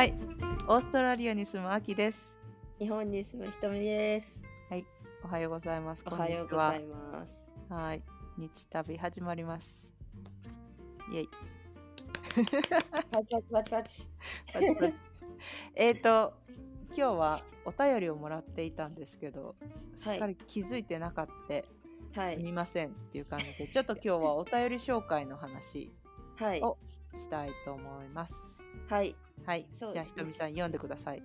はい、オーストラリアに住むアキです。日本に住むひとみです。おはようございます。おはようございます。はい、日旅始まります。イェイ。パチパチパチパチ。パチえっと、今日はお便りをもらっていたんですけど、しっかり気づいてなかった、はい。すみませんっていう感じで、ちょっと今日はお便り紹介の話はい。おしたいと思います。はい。はい、じゃあひとみさん読んでください。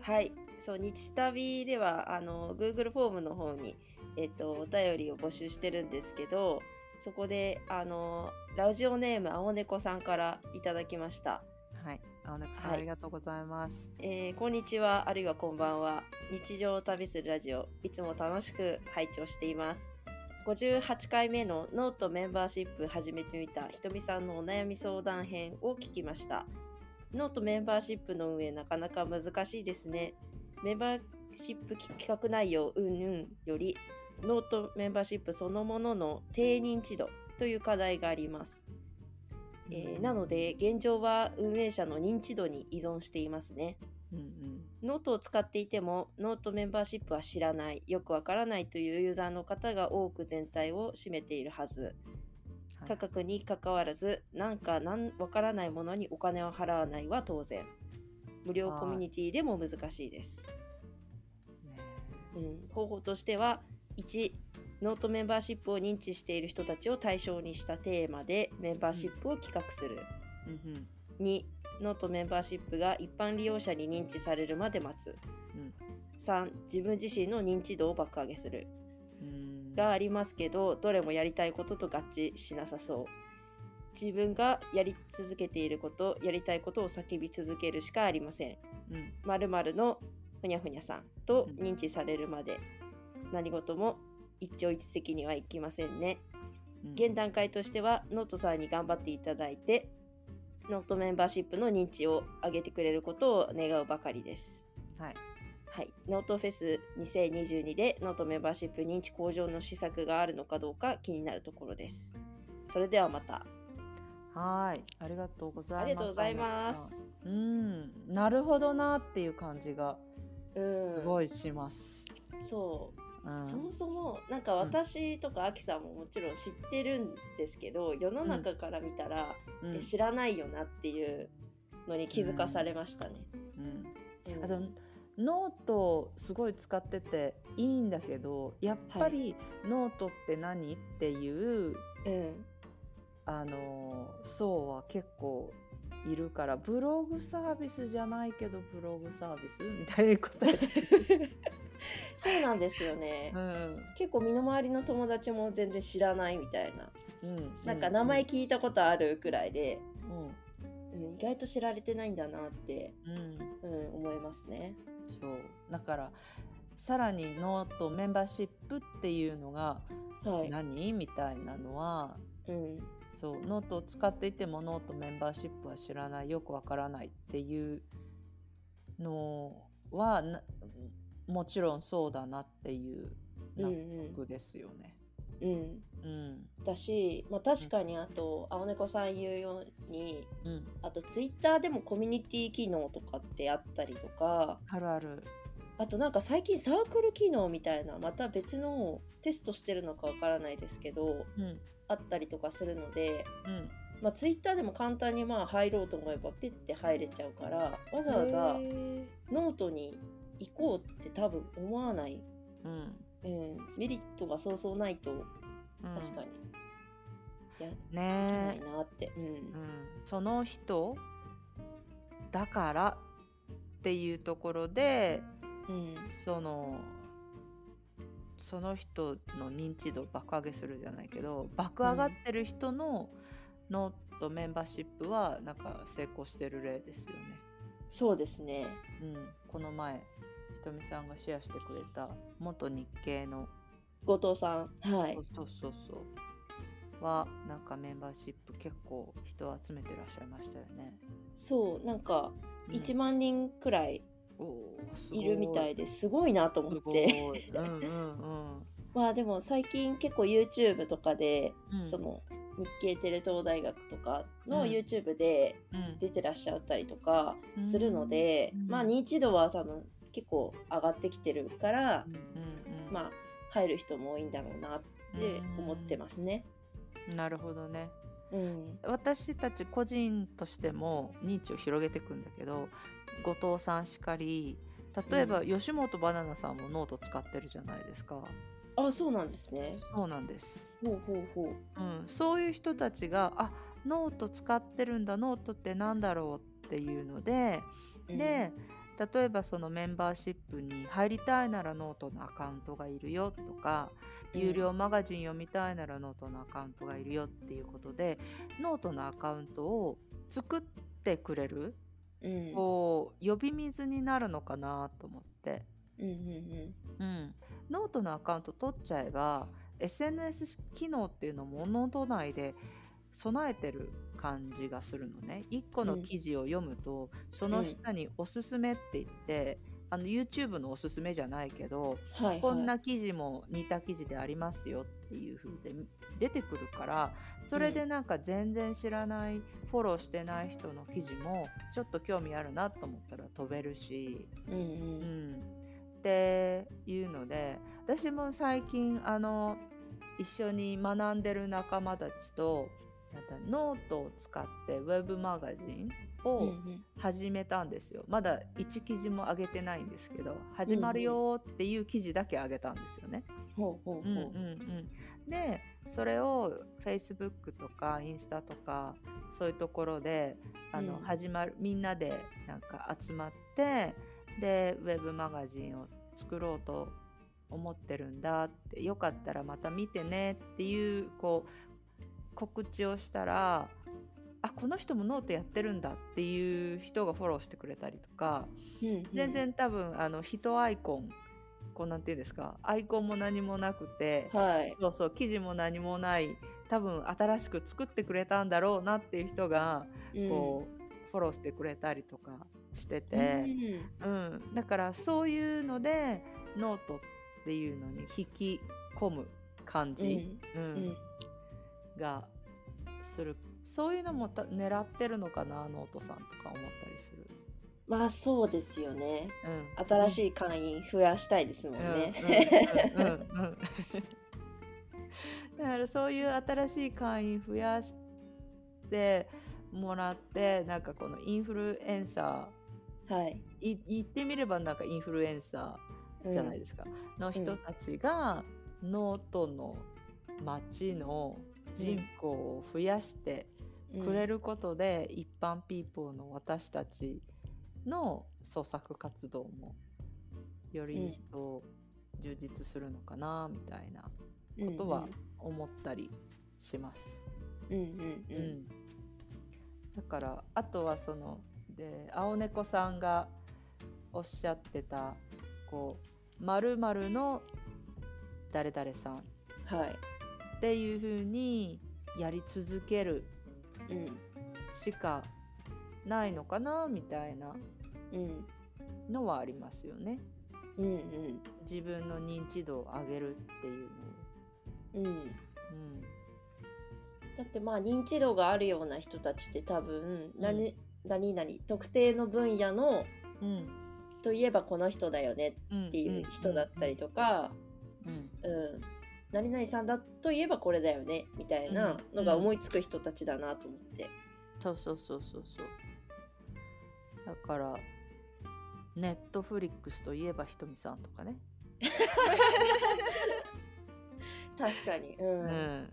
はい。そう、日旅では、あの、Google フォームの方に、えっと、お便りを募集してるんですけど、そこで、あの、ラジオネーム、青猫さんからいただきました。はい、青猫さん、はいありがとうございます。えーこんにちは、あるいはこんばんは。日常を旅するラジオ、いつも楽しく拝聴しています。58回目のノートメンバーシップ始めてみたひとみさんのお悩み相談編を聞きました。ノートメンバーシップの運営なかなか難しいですね。メンバーシップ企画内容うんうんより、ノートメンバーシップそのものの低認知度という課題があります。えーなので現状は運営者の認知度に依存していますね。うんうん、ノートを使っていてもノートメンバーシップは知らないよくわからないというユーザーの方が多く全体を占めているはずはい価格にかかわらずなんかなんわからないものにお金を払わないは当然。無料コミュニティでも難しいです、ねうん、方法としては1ノートメンバーシップを認知している人たちを対象にしたテーマでメンバーシップを企画する、うん。うん2ノートメンバーシップが一般利用者に認知されるまで待つ。うん。3自分自身の認知度を爆上げする。うんがありますけどどれもやりたいことと合致しなさそう。自分がやり続けていることやりたいことを叫び続けるしかありません。うん。〇〇のふにゃふにゃさんと認知されるまで何事も一朝一夕にはいきませんね。うん。現段階としてはノートさんに頑張っていただいてノートメンバーシップの認知を上げてくれることを願うばかりです。はいはい、ノートフェス2022でノートメンバーシップ認知向上の施策があるのかどうか気になるところです。それではまた。はい、ありがとうございます。ありがとうございます。うん、なるほどなっていう感じがうん、すごいします。そう、うん、そもそもなんか私とかアキさんももちろん知ってるんですけど、世の中から見たら、うんえ知らないよなっていうのに気づかされましたね。うん、うんあとノートすごい使ってていいんだけど、やっぱりノートって何っていううん、あの層は結構。いるからブログサービスじゃないけどブログサービスみたいなことやってる、そうなんですよねう。ん結構身の回りの友達も全然知らないみたいな。うん、なんか名前聞いたことあるくらいで、うんうん、意外と知られてないんだなって、うんうん、思いますね。そうだからさらにノートメンバーシップっていうのがはい。何、みたいなのはうん。そうノートを使っていてもノートメンバーシップは知らないよくわからないっていうのはなもちろんそうだなっていううん納得ですよね。うん。うん。うんだし、まあ確かにあと、青猫さん言うように、うん、あとツイッターでもコミュニティ機能とかってあったりとか、あるある。あとなんか最近サークル機能みたいな、また別のテストしてるのかわからないですけど、うん。あったりとかするので、うん、まあツイッターでも簡単にまあ入ろうと思えばピッて入れちゃうから、わざわざノートに行こうって多分思わない、うん。うん、メリットがそうそうないとうん確かに。やできねないえなって、うん。うん、その人だからっていうところでうん。そのその人の認知度爆上げするじゃないけど爆上がってる人のノートメンバーシップはなんか成功してる例ですよね。そうですね。うん、この前ひとみさんがシェアしてくれた元日系の、後藤さん。はい。そうそうそう。はなんかメンバーシップ結構人を集めてらっしゃいましたよね。そうなんかうん1万人くらいい。るみたいですごいなと思って。うんうんうん。まあでも最近結構 YouTube とかで、うん。その日系テレ東大学とかのうん。YouTube でうん。出てらっしゃったりとかうん。するので、うん。まあ認知度は多分結構上がってきてるから、うんうん。まあ入る人も多いんだろうなって思ってますね。なるほどね。うん、私たち個人としても認知を広げていくんだけど後藤さんしかり例えば、う吉本ばななさんもノート使ってるじゃないですか。あそうなんですね。そうなんです、ほうほうほう。うん、そういう人たちがあノート使ってるんだノートってなんだろうっていうので、で例えばそのメンバーシップに入りたいならノートのアカウントがいるよとか、うん。有料マガジン読みたいならノートのアカウントがいるよっていうことでノートのアカウントを作ってくれる、うん、うんこう呼び水になるのかなと思って、うんうんうん、ノートのアカウント取っちゃえば SNS 機能っていうのもノート内で備えてる感じがするのね。1個の記事を読むと、その下におすすめって言って、あの YouTube のおすすめじゃないけど、はいはい、こんな記事も似た記事でありますよっていう風で出てくるからそれでなんか全然知らない、フォローしてない人の記事もちょっと興味あるなと思ったら飛べるし、うんううんん、っていうので私も最近あの一緒に学んでる仲間たちとなんかノートを使ってウェブマガジンをん始めたんですよ。まだ1記事も上げてないんですけど始まるよっていう記事だけ上げたんですよね。でそれを Facebook とかインスタとかそういうところであの、うん。始まるみんなでなんか集まってでウェブマガジンを作ろうと思ってるんだってよかったらまた見てねっていうこう告知をしたらあこの人もノートやってるんだっていう人がフォローしてくれたりとかうんうん。全然多分あの人アイコンこうなんていうんですかアイコンも何もなくてはい。そうそう記事も何もない多分新しく作ってくれたんだろうなっていう人がこう、フォローしてくれたりとかしてうん。て、うん。だからそういうのでノートっていうのに引き込む感じ、うん。うん。うんがするそういうのもた狙ってるのかなノートさんとか思ったりする。まあそうですよね。うん、新しい会員増やしたいですもんね。うんうんうんうんうん だからそういう新しい会員増やしてもらってなんかこのインフルエンサはい。ーい言ってみればなんかインフルエンサーじゃないですか、の人たちがノートの町の人口を増やしてうん。くれることで、一般ピーポーの私たちの創作活動もより一層充実するのかなみたいなことは思ったりします。うんうんううん。んだからあとはそので青猫さんがおっしゃってたこう〇〇の誰々さん。っはい。ていう風にやり続けるうんしかないのかなみたいなうんのはありますよね。うんうん自分の認知度を上げるっていううん。のを。だってまあ認知度があるような人たちって多分何、何々特定の分野のうんうんといえばこの人だよねうん、っていう人だったりとか、うんうん、何々さんだといえばこれだよねみたいなのが思いつく人たちだなと思って。そうそうそうそう。そう。だからネットフリックスといえばひとみさんとかね、確かに、うん。うん、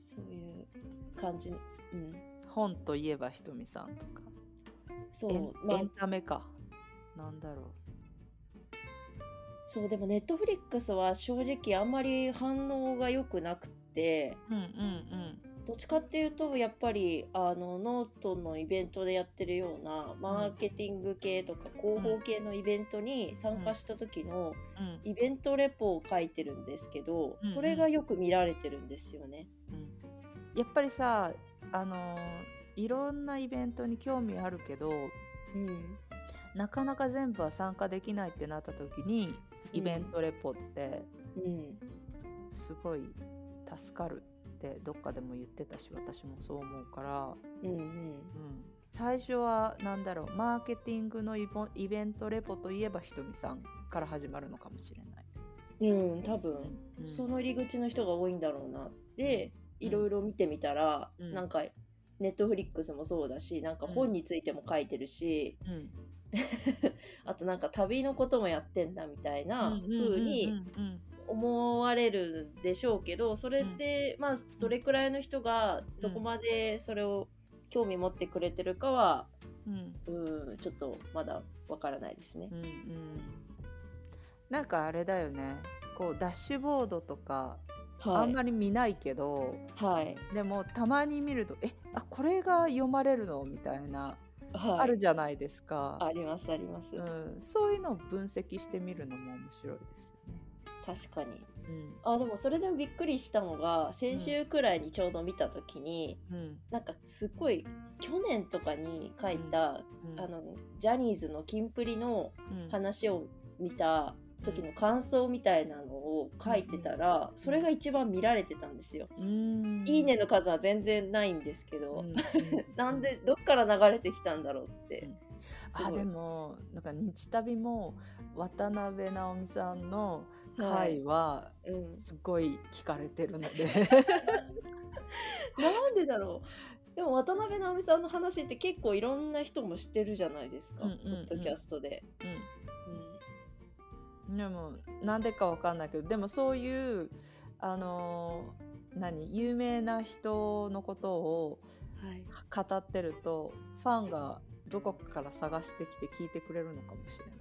そういう感じ、うん、本といえばひとみさんとか。そう。まあ。エンタメか。なんだろそうでもネットフリックスは正直あんまり反応が良くなくて。ううんうん。どっちかっていうとやっぱりあのノートのイベントでやってるようなマーケティング系とか広報系のイベントに参加した時のうん。うんイベントレポを書いてるんですけどうんうん。それがよく見られてるんですよね。うん。やっぱりさあのーいろんなイベントに興味あるけどうん。なかなか全部は参加できないってなった時にイベントレポってうんすごい助かるってどっかでも言ってたし私もそう思うから、うんうん。うん、最初は何だろうマーケティングのイボイベントレポといえばひとみさんから始まるのかもしれない。うん多分、うん。その入り口の人が多いんだろうなでいろいろ見てみたら、うん。なんかネットフリックスもそうだしなんか本についても書いてるし、うんあとなんか旅のこともやってんだみたいな風に思われるでしょうけどそれって、まあどれくらいの人がどこまでそれを興味持ってくれてるかは、うんうん。うん、ちょっとまだわからないですね。う。んうん。なんかあれだよね。こうダッシュボードとかはい、あんまり見ないけど、はい。でもたまに見るとえあこれが読まれるの？みたいな、はい、あるじゃないですか、ありますあります、うん、そういうのを分析してみるのも面白いですよね。確かに。うん。あでもそれでもびっくりしたのが先週くらいにちょうど見た時に、うん。なんかすごい去年とかに書いた、うん。あのジャニーズのキンプリのうん。話を見た時の感想みたいなのを書いてたら、それが一番見られてたんですよ。うん。いいねの数は全然ないんですけど、うんうん なんでどっから流れてきたんだろうって。あでもなんか日旅も渡辺直美さんの回はうん、すごい聞かれてるので、なんでだろう。でも渡辺直美さんの話って結構いろんな人も知ってるじゃないですか、うんうんうん。ポッドキャストで。うん、でもなんでかわかんないけどでもそういうあのー何？有名な人のことをうんはい、語ってるとファンがどこかから探してきて聞いてくれるのかもしれない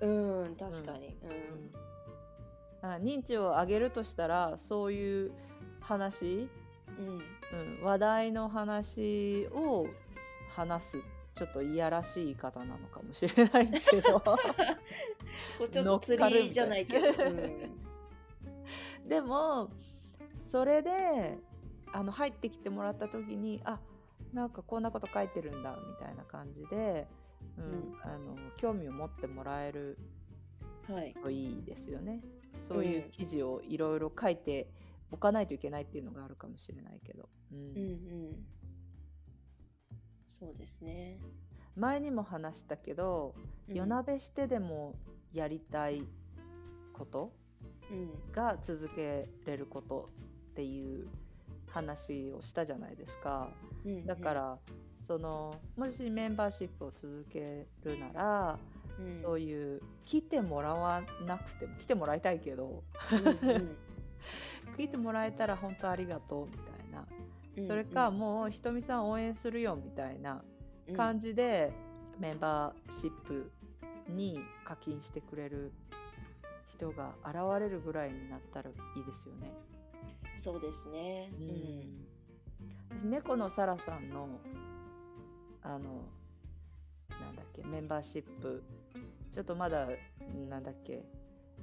うん確かに。と、ううん。ん、だから認知を上げるとしたらそういう話、うん。うん、話題の話を話すちょっといやらしい言い方なのかもしれないけど こうちょっと釣りじゃないけど。でもそれであの入ってきてもらった時にあなんかこんなこと書いてるんだみたいな感じで、うんうんあの興味を持ってもらえるうんはい。といいですよね。そういううん記事をいろいろ書いておかないといけないっていうのがあるかもしれないけど、うんうんうん。そうですね。前にも話したけど、うん夜なべしてでもやりたいこと？うん。が続けれることっていう話をしたじゃないですか。うんだか、らそのもしメンバーシップを続けるなら、うん。そういう来てもらわなくても来てもらいたいけどうんうん。来てもらえたら本当ありがとうみたいな、うん。それかもうひとみさん応援するよみたいなうん。感じで、メンバーシップに課金してくれる人が現れるぐらいになったらいいですよね。そうですね。ううんん、猫のサラさんのあのなんだっけメンバーシップちょっとまだなんだっけ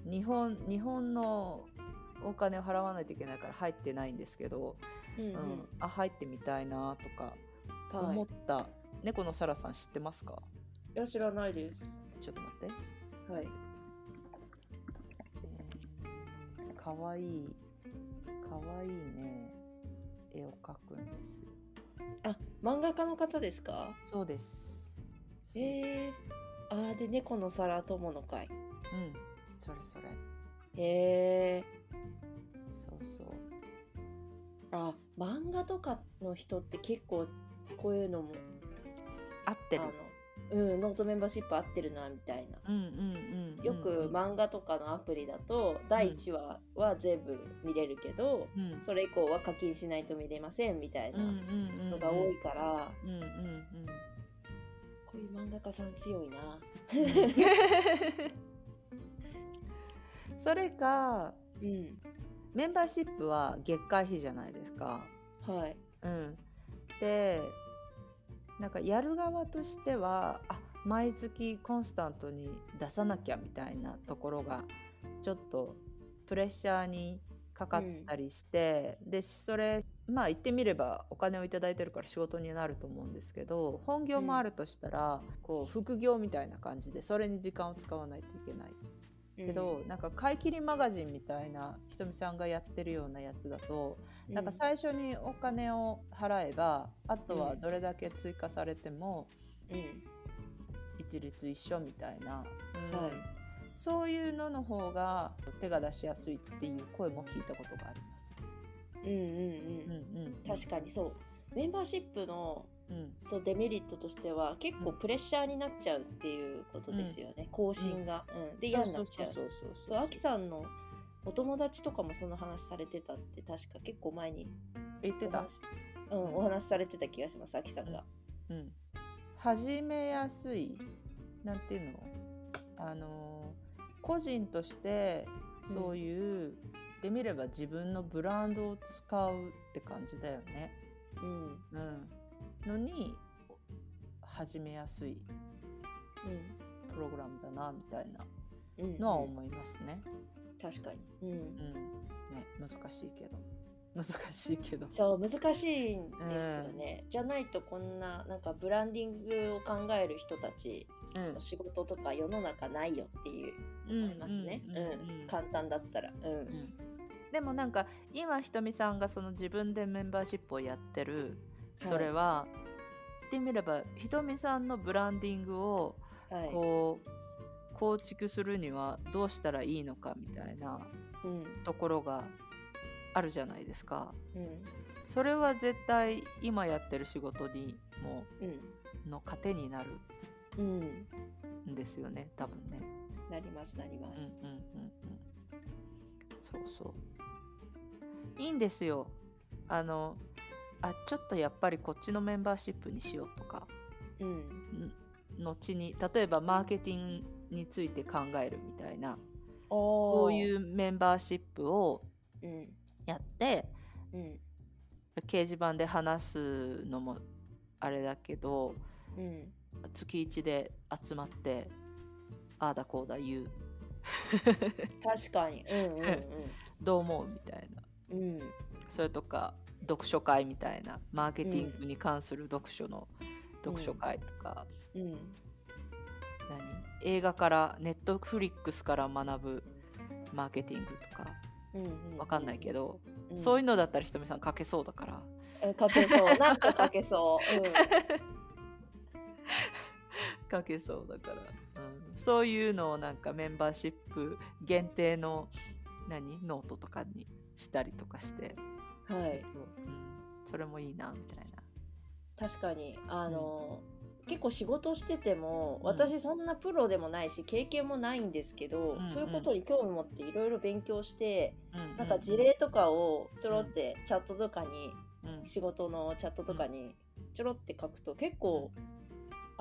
日本日本のお金を払わないといけないから入ってないんですけど、うんうんあ入ってみたいなとかうんはい思った、猫のサラさん知ってますか？いや知らないです。ちょっと待って、はい。えー、かわいい。かわいいね。絵を描くんです。あ漫画家の方ですか？そうです。えー、あーで猫の皿友の会。うん。それそれ。へえそうそう。あ漫画とかの人って結構こういうのもあ合ってる。の、うん、ノートメンバーシップ合ってるなみたいな。うんうんうんうんよく漫画とかのアプリだと第1話は全部見れるけど、うんそれ以降は課金しないと見れませんみたいなうんのが多いから、うんうんうんこういう漫画家さん強いな。それかうん、メンバーシップは月会費じゃないですか。はい。うん、でなんかやる側としてはあ毎月コンスタントに出さなきゃみたいなところがちょっとプレッシャーにかかったりして、でそれまあ言ってみればお金をいただいてるから仕事になると思うんですけど本業もあるとしたら、こう副業みたいな感じでそれに時間を使わないといけない。うけど、なんか買い切りマガジンみたいなひとみさんがやってるようなやつだと、うん、なんか最初にお金を払えばあとはどれだけ追加されてもうん。一律一緒みたいな、うん。はいそういうのの方が手が出しやすいっていう声も聞いたことがあります。うんうん。うんうんうん、確かにそう。メンバーシップのうん。そうデメリットとしては結構プレッシャーになっちゃうっていうことですよね、更新が、うん。で嫌になっちゃう。そうそうそうアキさんのお友達とかもその話されてたって確か結構前に言ってた、うん、お話しされてた気がしますアキさんが、うん、始めやすいなんていうの？あの個人としてそういう、で見れば自分のブランドを使うって感じだよね。うん。うん、のに始めやすいプログラムだなみたいなうん。うんのは思いますね。確かに、うん。うん、ね難しいけど。難しいけど。そう難しいんですよね、じゃないとこんななんかブランディングを考える人たちうん。の仕事とか世の中ないよっていう。思いますね、うん。うん。簡単だったら。うん。うん。でもなんか今ひとみさんがその自分でメンバーシップをやってるそれは、言ってみればひとみさんのブランディングをはいこう構築するにはどうしたらいいのかみたいなうんところがあるじゃないですか。うんそれは絶対今やってる仕事にもうんの糧になるうんんですよね多分ね。なりますなりまうんす、うんうんうん。そうそう。いいんですよ。あのあちょっとやっぱりこっちのメンバーシップにしようとか。うん。ん後に例えばマーケティングについて考えるみたいな。そそういううメンバーシップをうん。やってうん掲示板で話すのもあれだけどうん。月1で集まってああだこうだ言う。確かに。うんうん どう思うみたいな。うんうん。それとか読書会みたいなマーケティングに関する読書の読書会とか、うん。何？映画からネットフリックスから学ぶマーケティングとか。うんうんわかんないけど、うん。そういうのだったらひとみさん書けそうだから。うん書けそう。なんか書けそう、書けそうだから、うん、そういうのをなんかメンバーシップ限定の何？ノートとかにしたりとかして、うん、はい。うん、それもいいなみたいな。確かに。あの、結構仕事しててもうん。私そんなプロでもないし経験もないんですけど、うんうん。そういうことに興味持っていろいろ勉強して、うんなんか事例とかをちょろってチャットとかに、うん。仕事のチャットとかにちょろって書くと結構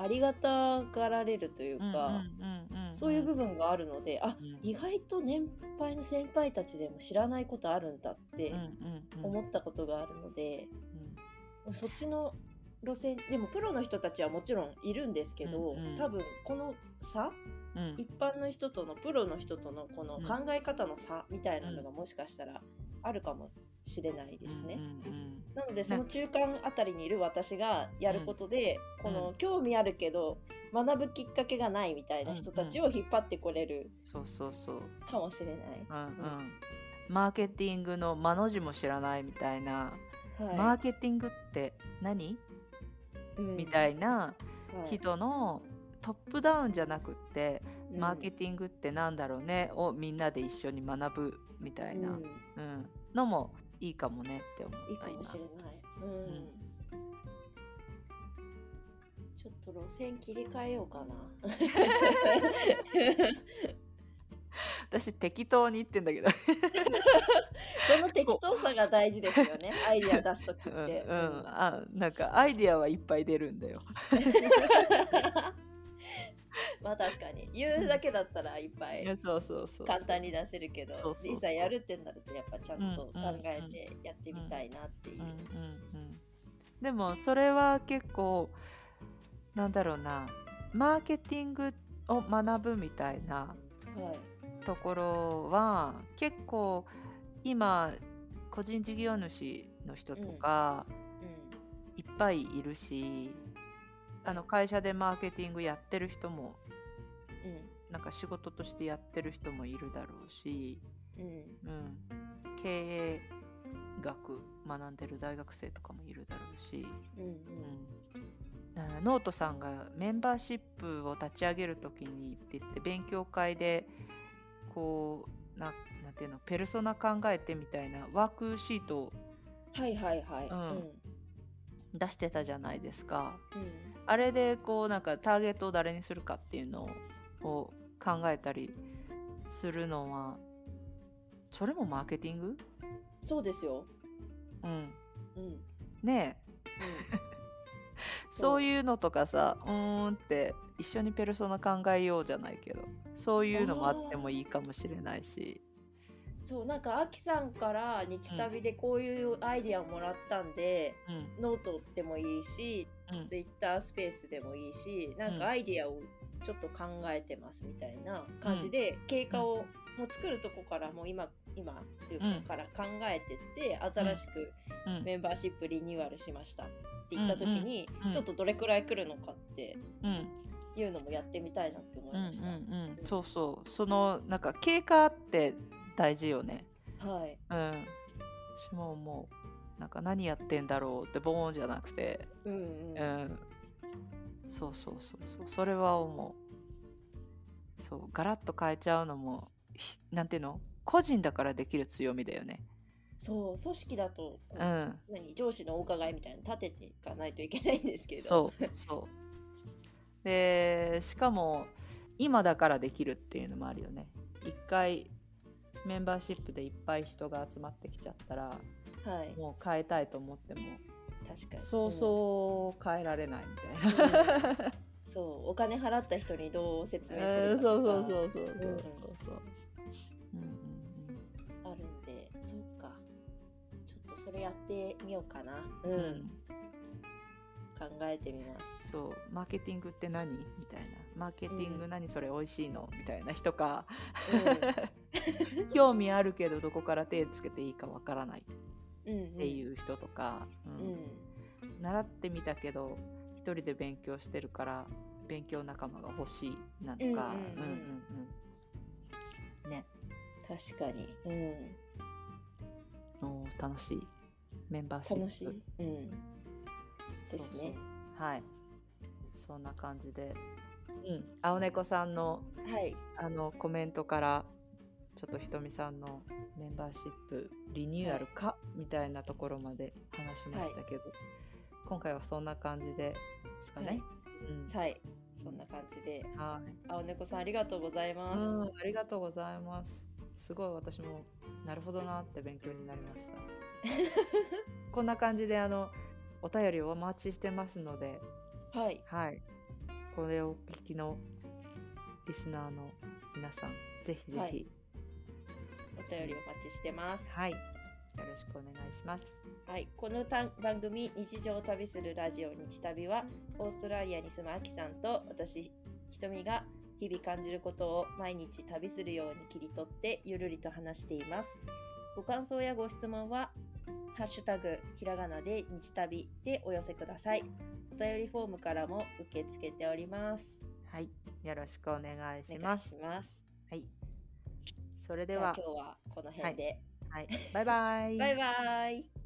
ありがたがられるというか、そういう部分があるのであうん。意外と年配の先輩たちでも知らないことあるんだって思ったことがあるので。うん。そっちの路線でもプロの人たちはもちろんいるんですけど、うんうん。多分この差うん。一般の人とのプロの人とのこのうん。考え方の差みたいなのがもしかしたらあるかもしれないですね。うんうんなのでその中間あたりにいる私がやることで、この興味あるけど学ぶきっかけがないみたいな人たちを引っ張ってこれるそうそうそう。かもしれない。うんうん。マーケティングの間の字も知らないみたいな、はい。マーケティングって何？うん。みたいなはい。人のトップダウンじゃなくって、うんマーケティングってなんだろうねをみんなで一緒に学ぶみたいな、うん。うん。のもいいかもねって思ったいいかもしれない。うん。ん。ちょっと路線切り替えようかな。私適当に言ってんだけど。その適当さが大事ですよね。アイディア出すときっうん、て。うん、あなんかアイディアはいっぱい出るんだよ まあ確かに。言うだけだったらいっぱいいやそうそうそうそう。簡単に出せるけどいざやるってなるとやっぱちゃんと考うんうん。えてやってみたいなっていう。うんうんうん、でもそれは結構なんだろうな。マーケティングを学ぶみたいなはい。ところは結構今個人事業主の人とかいっぱいいるし、あの会社でマーケティングやってる人もうん。うんなんか仕事としてやってる人もいるだろうし、うん。うん、経営学学んでる大学生とかもいるだろうし、うん。うん、だからノートさんがメンバーシップを立ち上げる時にって言って勉強会でこうななんていうのペルソナ考えてみたいなワークシートをはいはいはい。うん。うん出してたじゃないですか。うん。あれでこうなんかターゲットを誰にするかっていうのを考えたりするのはそれもマーケティング？そうですよ。うん。うん。うん。ねえそういうのとかさうーんって一緒にペルソナ考えようじゃないけどそういうのもあってもいいかもしれないしそうなんかアキさんから日旅でこういうアイディアをもらったんで、うん。ノートでもいいし、うん。ツイッタースペースでもいいしなんうん。かアイディアをちょっと考えてますみたいな感じで、経過をもう作るとこからもう今今っていうかうん。から考えてって新しくうん。メンバーシップリニューアルしましたって言った時に、うんうんちょっとどれくらい来るのかってうん。いうのもやってみたいなって思いうんうんました。うん。そうそう。そのなんか経過って大事よね。はい、うん。私ももうなんか何やってんだろうってボーンじゃなくて。うんうん。うん。そうそうそうそう。それは思う。そう。ガラッと変えちゃうのもひなんていうの？個人だからできる強みだよね。そう。組織だとこううん。何？上司のお伺いみたいなの立てていかないといけないんですけど。そう。そう。でしかも今だからできるっていうのもあるよね。一回メンバーシップでいっぱい人が集まってきちゃったらはい。もう変えたいと思っても確かに。そうそう変えられないみうんたいな、そうお金払った人にどう説明すうんるか。そうそうそうそうそう。うんそうそうう。んうんあるんで。そっか。ちょっとそれやってみようかな。うん、うん。うん考えてみます。そう。マーケティングって何？みたいな。マーケティング何それ美味しいの？みたいな人か。興味あるけどどこから手つけていいかわからない。うんうん。っていう人とか、うん。うん。習ってみたけど一人で勉強してるから勉強仲間が欲しいなのか、うんうんうん。うんうんうん。ね。確かに。うん。おー楽しい。メンバーシップ。楽しい。うんですねはい。そんな感じで。うん。青猫さんのはい。あのコメントからちょっとひとみさんのメンバーシップリニューアルか、みたいなところまで話しましたけど、今回はそんな感じですかね？はい。うん。はい。そんな感じで。はい。青猫さんありがとうございます、うん、ありがとうございます。すごい私もなるほどなって勉強になりました。こんな感じであのお便りをお待ちしてますので、はい。はい、これをお聞きのリスナーの皆さん、ぜひぜひ、ははい。い、お便りお待ちしてます。よろしくお願いします。はい、このた番組「日常を旅するラジオ日旅は」オーストラリアに住むアキさんと私ひとみが日々感じることを毎日旅するように切り取ってゆるりと話しています。ご感想やご質問は「ハッシュタグひらがなで日旅」でお寄せください。お便りフォームからも受け付けております。はい、よろしくお願いします。します。はい、それでは。今日はこの辺で、はい、バイバイ。バイバイ